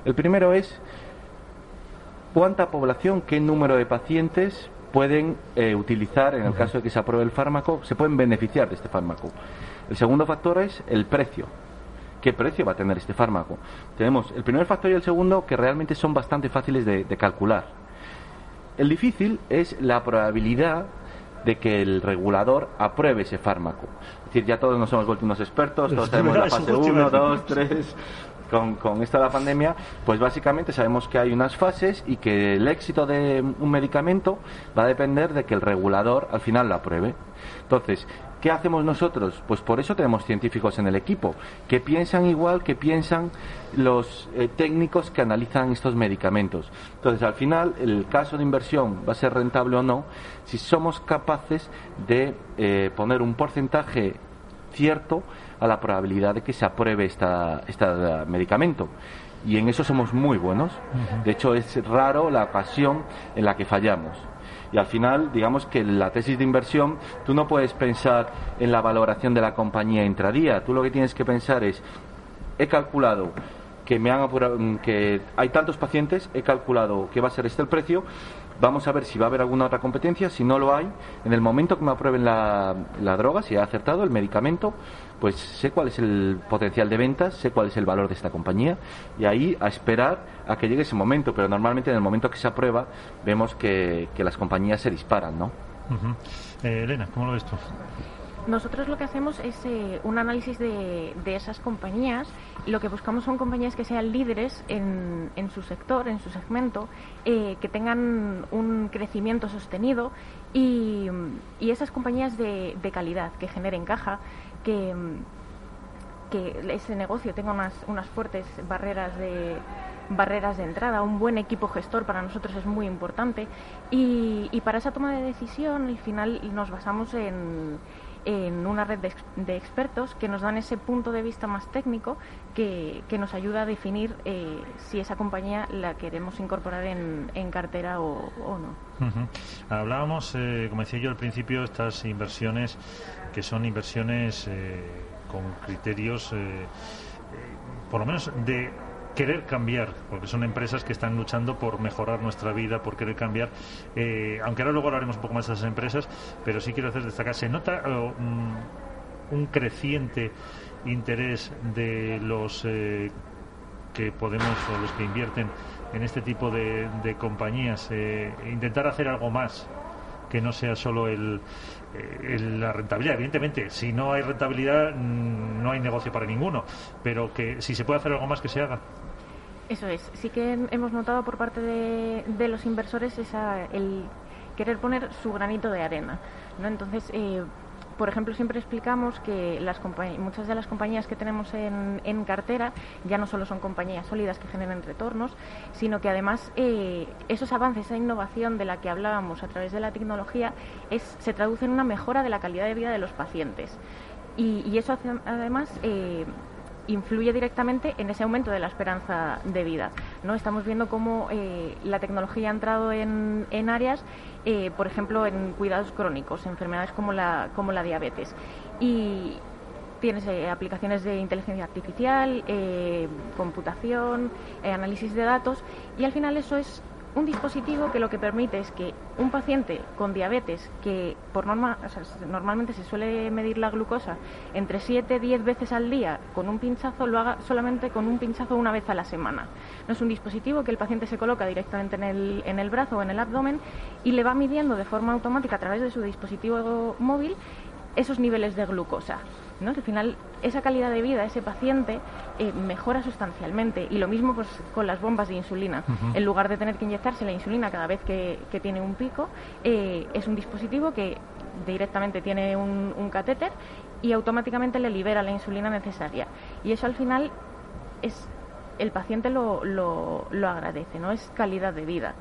El primero es cuánta población, qué número de pacientes pueden eh, utilizar, en el caso de que se apruebe el fármaco, se pueden beneficiar de este fármaco. El segundo factor es el precio. ¿Qué precio va a tener este fármaco? Tenemos el primer factor y el segundo que realmente son bastante fáciles de, calcular. El difícil es la probabilidad de que el regulador apruebe ese fármaco. Es decir, ya todos nos hemos vuelto unos expertos, todos tenemos la fase 1, 2, 3, con, con esta la pandemia, pues básicamente sabemos que hay unas fases y que el éxito de un medicamento va a depender de que el regulador al final lo apruebe. Entonces, ¿Qué hacemos nosotros? Pues por eso tenemos científicos en el equipo, que piensan igual que piensan los eh, técnicos que analizan estos medicamentos. Entonces, al final, el caso de inversión va a ser rentable o no si somos capaces de eh, poner un porcentaje cierto a la probabilidad de que se apruebe este medicamento. Y en eso somos muy buenos. De hecho, es raro la ocasión en la que fallamos. Y al final, digamos que la tesis de inversión, tú no puedes pensar en la valoración de la compañía intradía. Tú lo que tienes que pensar es, he calculado que me han apurado, que hay tantos pacientes, he calculado que va a ser este el precio, Vamos a ver si va a haber alguna otra competencia. Si no lo hay, en el momento que me aprueben la, droga, si ha acertado el medicamento, pues sé cuál es el potencial de ventas, sé cuál es el valor de esta compañía y ahí a esperar a que llegue ese momento. Pero normalmente en el momento que se aprueba vemos que, las compañías se disparan, ¿no? Eh, Elena, ¿cómo lo ves tú? Nosotros lo que hacemos es eh, un análisis de, esas compañías. Lo que buscamos son compañías que sean líderes en, su sector, en su segmento, eh, que tengan un crecimiento sostenido y, esas compañías de, calidad, que generen caja, que, que ese negocio tenga unas, unas fuertes barreras de, barreras de entrada, un buen equipo gestor para nosotros es muy importante. Y, para esa toma de decisión al final nos basamos en, en una red de, expertos que nos dan ese punto de vista más técnico que, nos ayuda a definir eh, si esa compañía la queremos incorporar en, cartera o, no. Hablábamos, eh, como decía yo al principio, estas inversiones que son inversiones eh, con criterios, por lo menos de querer cambiar, porque son empresas que están luchando por mejorar nuestra vida, por querer cambiar. Eh, aunque ahora luego hablaremos un poco más de esas empresas, pero sí quiero hacer destacar, se nota mm, un creciente interés de los eh, que podemos o los que invierten en este tipo de, compañías, eh, intentar hacer algo más que no sea solo el, la rentabilidad. Evidentemente, si no hay rentabilidad, mm, no hay negocio para ninguno, pero que si se puede hacer algo más, que se haga. Eso es. Sí que hemos notado por parte de, los inversores esa, el querer poner su granito de arena. ¿no? Entonces, eh, por ejemplo, siempre explicamos que muchas de las compañías que tenemos en, cartera ya no solo son compañías sólidas que generan retornos, sino que además eh, esos avances, esa innovación de la que hablábamos a través de la tecnología, es, se traduce en una mejora de la calidad de vida de los pacientes. Y, eso además eh, influye directamente en ese aumento de la esperanza de vida. ¿no? Estamos viendo cómo eh, la tecnología ha entrado en, en áreas, eh, por ejemplo, en cuidados crónicos, enfermedades como la, como la diabetes. Y tienes eh, aplicaciones de inteligencia artificial, computación, análisis de datos, y al final eso es un dispositivo que lo que permite es que un paciente con diabetes, que por norma, normalmente se suele medir la glucosa entre 7 10 veces al día con un pinchazo, lo haga solamente con un pinchazo una vez a la semana. No es un dispositivo que el paciente se coloca directamente en el, en el brazo o en el abdomen y le va midiendo de forma automática a través de su dispositivo móvil esos niveles de glucosa. ¿No? al final esa calidad de vida ese paciente eh, mejora sustancialmente. Y lo mismo pues, con las bombas de insulina. En lugar de tener que inyectarse la insulina cada vez que, tiene un pico, eh, es un dispositivo que directamente tiene un, catéter y automáticamente le libera la insulina necesaria. Y eso al final es el paciente lo, lo, lo agradece, ¿no? Es calidad de vida.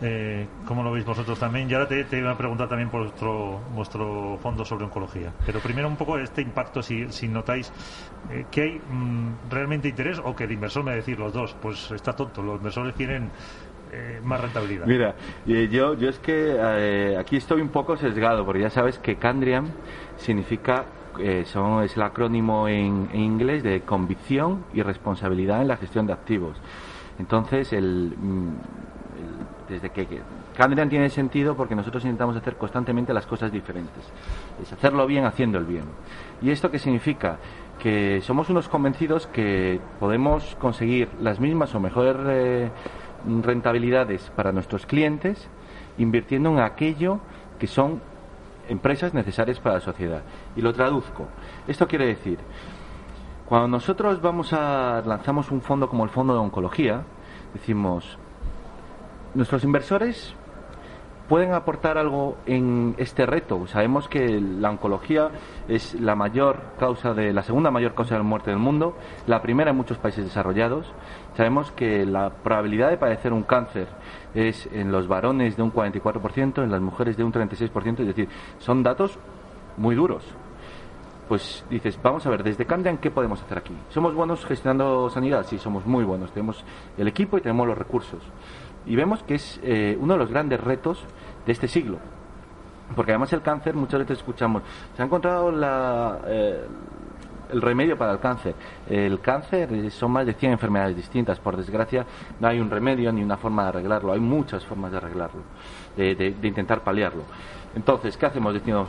Eh, ¿Cómo lo veis vosotros también? Y ahora te, iba a preguntar también por vuestro, vuestro fondo sobre oncología. Pero primero un poco este impacto, si, notáis eh, que hay mm, realmente interés o que el inversor me decir los dos, pues está tonto, los inversores tienen eh, más rentabilidad. Mira, yo, yo es que aquí estoy un poco sesgado, porque ya sabes que Candriam significa es el acrónimo en, inglés de convicción y responsabilidad en la gestión de activos. Entonces, el, mm, desde que, que tiene sentido porque nosotros intentamos hacer constantemente las cosas diferentes. Es hacerlo bien haciendo el bien. ¿Y esto qué significa? Que somos unos convencidos que podemos conseguir las mismas o mejores eh, rentabilidades para nuestros clientes invirtiendo en aquello que son empresas necesarias para la sociedad. Y lo traduzco. Esto quiere decir, cuando nosotros vamos a lanzamos un fondo como el Fondo de Oncología, decimos, nuestros inversores pueden aportar algo en este reto. Sabemos que la oncología es la mayor causa de la segunda mayor causa de muerte del mundo, la primera en muchos países desarrollados. Sabemos que la probabilidad de padecer un cáncer es en los varones de un 44%, en las mujeres de un 36%, es decir, son datos muy duros. Pues dices, vamos a ver, desde Candian, ¿qué podemos hacer aquí? ¿Somos buenos gestionando sanidad? Sí, somos muy buenos. Tenemos el equipo y tenemos los recursos y vemos que es eh, uno de los grandes retos de este siglo. Porque además el cáncer, muchas veces escuchamos, se ha encontrado la, eh, el remedio para el cáncer. El cáncer son más de 100 enfermedades distintas. Por desgracia, no hay un remedio ni una forma de arreglarlo. Hay muchas formas de arreglarlo, de, de intentar paliarlo. Entonces, ¿qué hacemos? Decimos,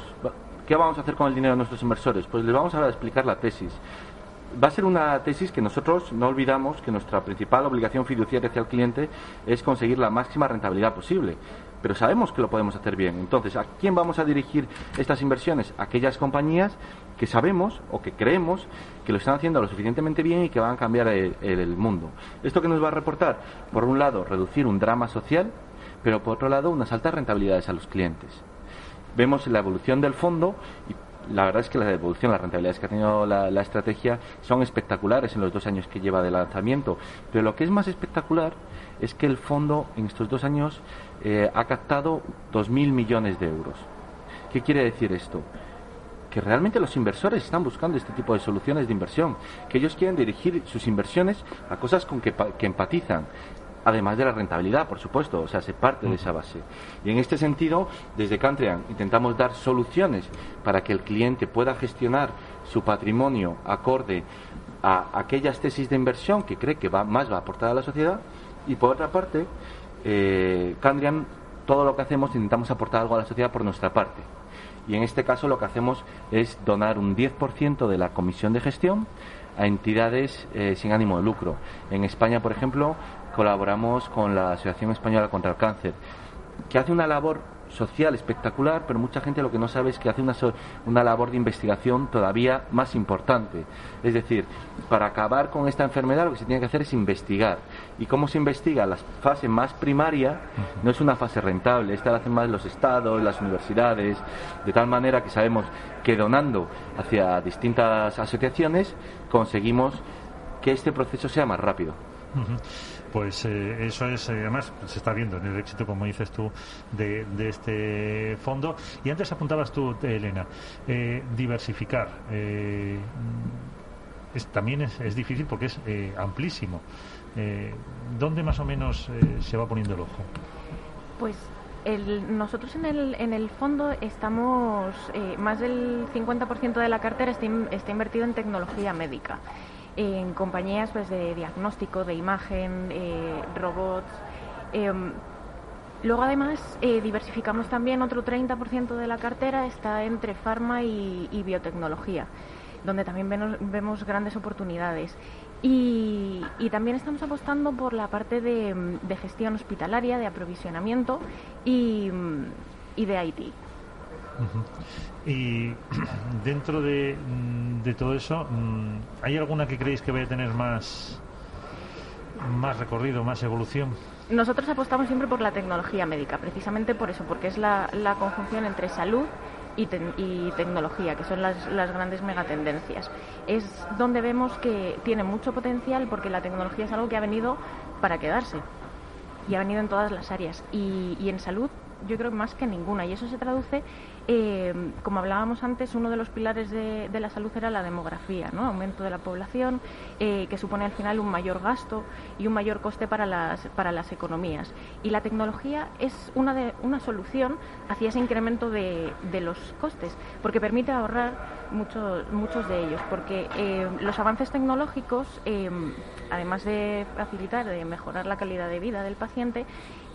¿qué vamos a hacer con el dinero de nuestros inversores? Pues les vamos a explicar la tesis va a ser una tesis que nosotros no olvidamos que nuestra principal obligación fiduciaria hacia el cliente es conseguir la máxima rentabilidad posible. Pero sabemos que lo podemos hacer bien. Entonces, ¿a quién vamos a dirigir estas inversiones? aquellas compañías que sabemos o que creemos que lo están haciendo lo suficientemente bien y que van a cambiar el, el mundo. ¿Esto que nos va a reportar? Por un lado, reducir un drama social, pero por otro lado, unas altas rentabilidades a los clientes. Vemos la evolución del fondo y la verdad es que la evolución, las rentabilidades que ha tenido la, estrategia son espectaculares en los dos años que lleva de lanzamiento. Pero lo que es más espectacular es que el fondo en estos dos años eh, ha captado 2.000 millones de euros. ¿Qué quiere decir esto? que realmente los inversores están buscando este tipo de soluciones de inversión, que ellos quieren dirigir sus inversiones a cosas con que, que empatizan, además de la rentabilidad, por supuesto, o sea, se parte de esa base. Y en este sentido, desde Cantrian intentamos dar soluciones para que el cliente pueda gestionar su patrimonio acorde a aquellas tesis de inversión que cree que va, más va a aportar a la sociedad y por otra parte, eh, Candrian, todo lo que hacemos intentamos aportar algo a la sociedad por nuestra parte. Y en este caso lo que hacemos es donar un 10% de la comisión de gestión a entidades eh, sin ánimo de lucro. En España, por ejemplo, colaboramos con la Asociación Española contra el Cáncer, que hace una labor social espectacular, pero mucha gente lo que no sabe es que hace una, una labor de investigación todavía más importante. Es decir, para acabar con esta enfermedad lo que se tiene que hacer es investigar. ¿Y cómo se investiga? La fase más primaria no es una fase rentable, esta la hacen más los estados, las universidades, de tal manera que sabemos que donando hacia distintas asociaciones conseguimos que este proceso sea más rápido. Pues eh, eso es, eh, además, se está viendo en el éxito, como dices tú, de, este fondo. Y antes apuntabas tú, Elena, eh, diversificar. también es, difícil porque es amplísimo. ¿Dónde más o menos se va poniendo el ojo? Pues nosotros en el, en el fondo estamos, más del 50% de la cartera está, está invertido en tecnología médica en compañías pues, de diagnóstico, de imagen, eh, robots. Em, luego además eh, diversificamos también otro 30% de la cartera, está entre farma y, biotecnología, donde también vemos, grandes oportunidades. Y, también estamos apostando por la parte de, gestión hospitalaria, de aprovisionamiento y, y de IT. Y dentro de, mm, de, todo eso, mm, ¿hay alguna que creéis que vaya a tener más, más recorrido, más evolución? Nosotros apostamos siempre por la tecnología médica, precisamente por eso, porque es la, la conjunción entre salud y, y, tecnología, que son las, las, grandes megatendencias. Es donde vemos que tiene mucho potencial porque la tecnología es algo que ha venido para quedarse y ha venido en todas las áreas. Y, y en salud yo creo más que ninguna. Y eso se traduce eh, como hablábamos antes, uno de los pilares de, la salud era la demografía, ¿no? aumento de la población, eh, que supone al final un mayor gasto y un mayor coste para las, para las economías. Y la tecnología es una, de, una solución hacia ese incremento de, de los costes, porque permite ahorrar muchos, muchos de ellos, porque eh, los avances tecnológicos, además de facilitar, de mejorar la calidad de vida del paciente,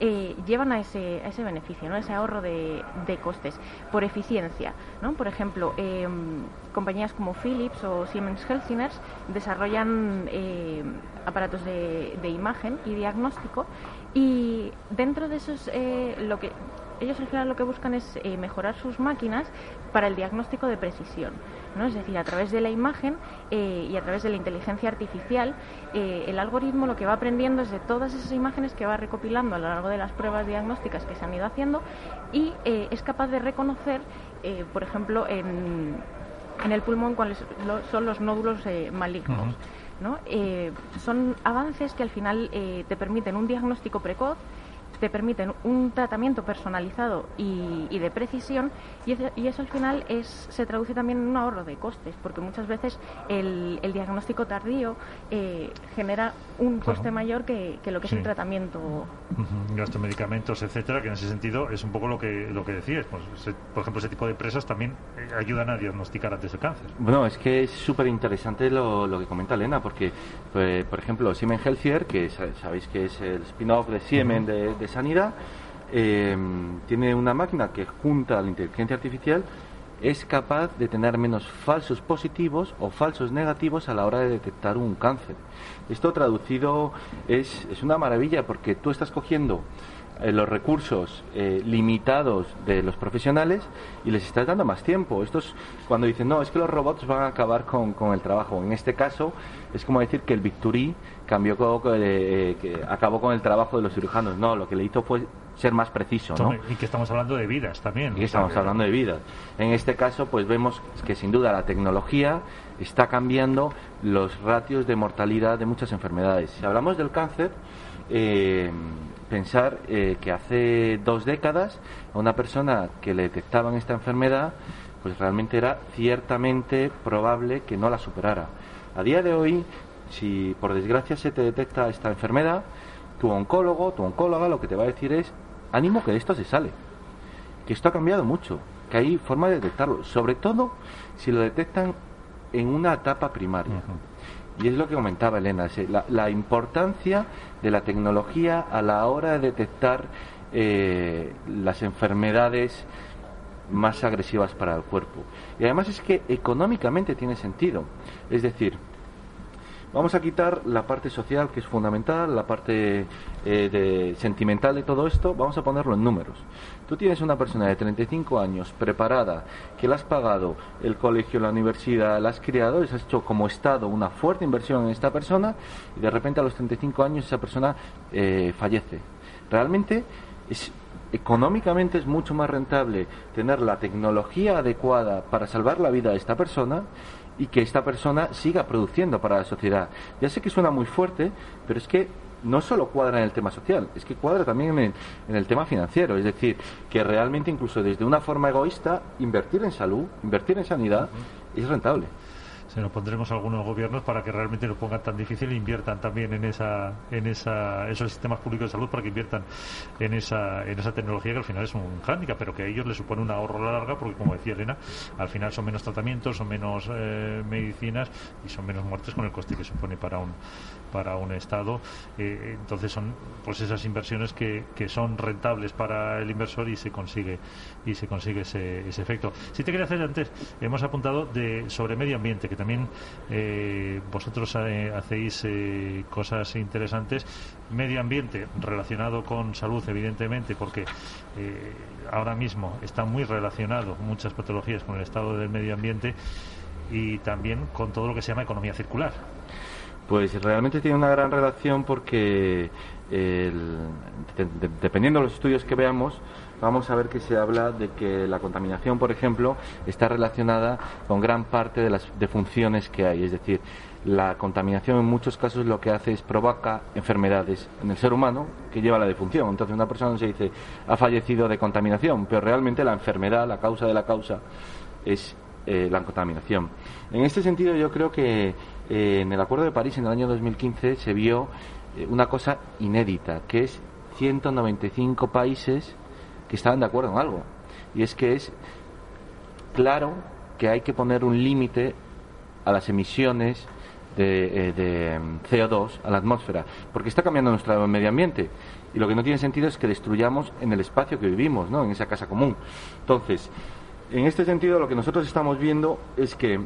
llevan a ese, a ese beneficio, ¿no? ese ahorro de, de costes. Por eficiencia. ¿no? Por ejemplo, em, compañías como Philips o Siemens Healthineers desarrollan em, aparatos de, imagen y diagnóstico y dentro de esos eh, lo que ellos al final lo que buscan es eh, mejorar sus máquinas para el diagnóstico de precisión. ¿no? Es decir, a través de la imagen eh, y a través de la inteligencia artificial, eh, el algoritmo lo que va aprendiendo es de todas esas imágenes que va recopilando a lo largo de las pruebas diagnósticas que se han ido haciendo y es capaz de reconocer, por ejemplo, en, en, el pulmón cuáles son los nódulos malignos. ¿no? son avances que al final te permiten un diagnóstico precoz te permiten un tratamiento personalizado y, de precisión y, eso al final es, se traduce también en un ahorro de costes porque muchas veces el, diagnóstico tardío eh, genera un coste mayor que, lo que es el tratamiento. Gastos medicamentos etcétera que en ese sentido es un poco lo que lo que decías pues, por ejemplo ese tipo de empresas también eh, ayudan a diagnosticar antes el cáncer. Bueno es que es súper interesante lo, lo, que comenta Elena porque pues, por ejemplo Siemens Healthier que sabéis que es el spin-off de Siemens de de sanidad eh, tiene una máquina que junta a la inteligencia artificial es capaz de tener menos falsos positivos o falsos negativos a la hora de detectar un cáncer. Esto traducido es, es una maravilla porque tú estás cogiendo eh, los recursos eh, limitados de los profesionales y les estás dando más tiempo. Esto es cuando dicen, no, es que los robots van a acabar con, con el trabajo. En este caso, es como decir que el Victory cambió, eh, que acabó con el trabajo de los cirujanos. No, lo que le hizo fue ser más preciso. ¿no? Y que estamos hablando de vidas también. Y estamos hablando de vidas. En este caso, pues vemos que sin duda la tecnología está cambiando los ratios de mortalidad de muchas enfermedades. Si hablamos del cáncer, eh, pensar eh, que hace dos décadas a una persona que le detectaban esta enfermedad, pues realmente era ciertamente probable que no la superara. A día de hoy, si por desgracia se te detecta esta enfermedad, tu oncólogo, tu oncóloga lo que te va a decir es, ánimo que de esto se sale, que esto ha cambiado mucho, que hay forma de detectarlo, sobre todo si lo detectan en una etapa primaria. Y es lo que comentaba Elena, la, importancia de la tecnología a la hora de detectar eh, las enfermedades más agresivas para el cuerpo. Y además es que económicamente tiene sentido. Es decir, Vamos a quitar la parte social, que es fundamental, la parte eh, sentimental de todo esto, vamos a ponerlo en números. Tú tienes una persona de 35 años preparada, que le has pagado el colegio, la universidad, la has criado, has hecho como Estado una fuerte inversión en esta persona y de repente a los 35 años esa persona eh, fallece. Realmente es económicamente es mucho más rentable tener la tecnología adecuada para salvar la vida de esta persona y que esta persona siga produciendo para la sociedad. Ya sé que suena muy fuerte, pero es que no solo cuadra en el tema social, es que cuadra también en el, tema financiero. Es decir, que realmente incluso desde una forma egoísta, invertir en salud, invertir en sanidad, es rentable se lo pondremos a algunos gobiernos para que realmente lo pongan tan difícil e inviertan también en esa en esa esos sistemas públicos de salud para que inviertan en esa en esa tecnología que al final es un hándicap pero que a ellos les supone un ahorro a la larga porque como decía Elena al final son menos tratamientos son menos eh, medicinas y son menos muertes con el coste que supone para un para un estado eh, entonces son pues esas inversiones que, que son rentables para el inversor y se consigue y se consigue ese, ese efecto si te quería hacer antes hemos apuntado de sobre medio ambiente que también eh, vosotros eh, hacéis eh, cosas interesantes. Medio ambiente relacionado con salud, evidentemente, porque ahora mismo está muy relacionado muchas patologías con el estado del medio ambiente y también con todo lo que se llama economía circular. Pues realmente tiene una gran relación porque dependiendo de los estudios que veamos, vamos a ver que se habla de que la contaminación, por ejemplo, está relacionada con gran parte de las funciones que hay. Es decir, la contaminación en muchos casos lo que hace es provoca enfermedades en el ser humano que lleva a la defunción. Entonces una persona se dice ha fallecido de contaminación, pero realmente la enfermedad, la causa de la causa es eh, la contaminación. En este sentido yo creo que eh, en el Acuerdo de París en el año 2015 se vio eh, una cosa inédita, que es 195 países que estaban de acuerdo en algo. Y es que es claro que hay que poner un límite a las emisiones de, eh, mm, CO2 a la atmósfera, porque está cambiando nuestro medio ambiente. Y lo que no tiene sentido es que destruyamos en el espacio que vivimos, ¿no? en esa casa común. Entonces, en este sentido, lo que nosotros estamos viendo es que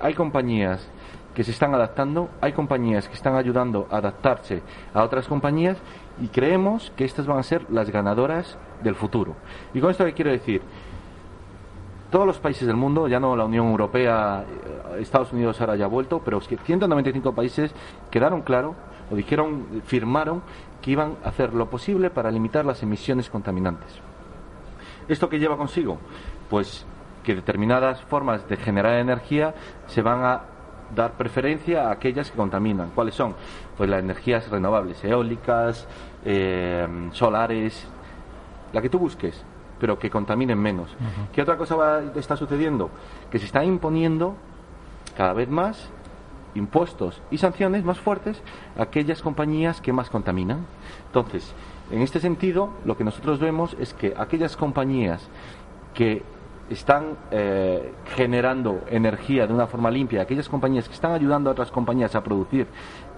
hay compañías que se están adaptando, hay compañías que están ayudando a adaptarse a otras compañías y creemos que estas van a ser las ganadoras del futuro. ¿Y con esto qué quiero decir? Todos los países del mundo, ya no la Unión Europea, eh, Estados Unidos ahora ya ha vuelto, pero es que 195 países quedaron claro o dijeron, firmaron que iban a hacer lo posible para limitar las emisiones contaminantes. ¿Esto qué lleva consigo? Pues que determinadas formas de generar energía se van a dar preferencia a aquellas que contaminan. ¿Cuáles son? Pues las energías renovables, eólicas, eh, solares, la que tú busques, pero que contaminen menos. ¿Qué otra cosa va, está sucediendo? Que se está imponiendo cada vez más impuestos y sanciones más fuertes a aquellas compañías que más contaminan. Entonces, en este sentido, lo que nosotros vemos es que aquellas compañías que están eh, generando energía de una forma limpia, aquellas compañías que están ayudando a otras compañías a producir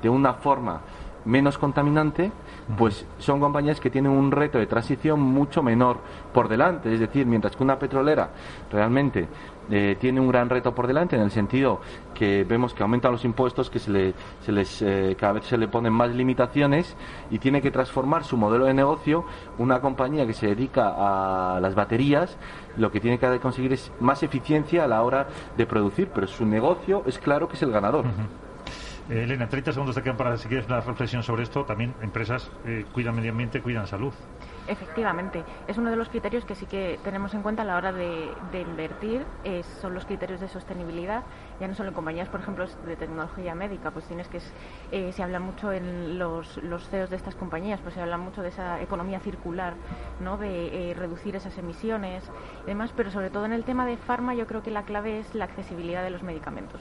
de una forma menos contaminante, pues son compañías que tienen un reto de transición mucho menor por delante. Es decir, mientras que una petrolera realmente eh, tiene un gran reto por delante en el sentido que vemos que aumentan los impuestos, que se, le, se les, eh, cada vez se le ponen más limitaciones y tiene que transformar su modelo de negocio. Una compañía que se dedica a las baterías lo que tiene que conseguir es más eficiencia a la hora de producir, pero su negocio es claro que es el ganador. Eh, Elena, 30 segundos te quedan para si quieres una reflexión sobre esto. También empresas eh, cuidan medio ambiente, cuidan salud. Efectivamente, es uno de los criterios que sí que tenemos en cuenta a la hora de, invertir, son los criterios de sostenibilidad, ya no solo en compañías, por ejemplo, de tecnología médica, pues tienes que, eh, se habla mucho en los, los CEOs de estas compañías, pues se habla mucho de esa economía circular, ¿no? de eh, reducir esas emisiones y demás, pero sobre todo en el tema de farma yo creo que la clave es la accesibilidad de los medicamentos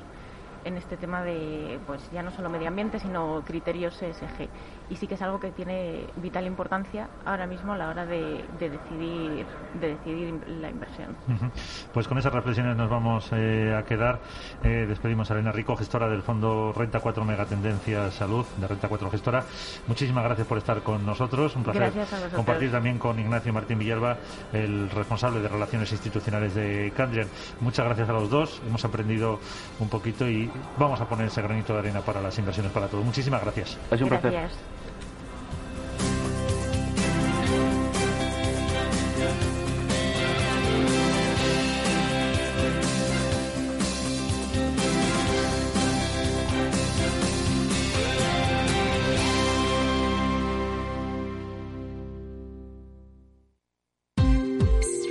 en este tema de, pues ya no solo medio ambiente, sino criterios ESG. Y sí que es algo que tiene vital importancia ahora mismo a la hora de, decidir, de decidir la inversión. Pues con esas reflexiones nos vamos eh, a quedar. Eh, despedimos a Elena Rico, gestora del Fondo Renta 4 Megatendencia Salud, de Renta 4 Gestora. Muchísimas gracias por estar con nosotros. Un placer compartir también con Ignacio Martín Villalba, el responsable de Relaciones Institucionales de Candrian. Muchas gracias a los dos. Hemos aprendido un poquito y vamos a poner ese granito de arena para las inversiones para todos. Muchísimas gracias. Es un placer.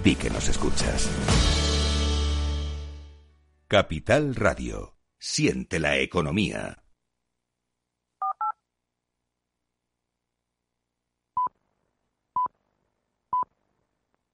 Di que nos escuchas. Capital Radio. Siente la economía.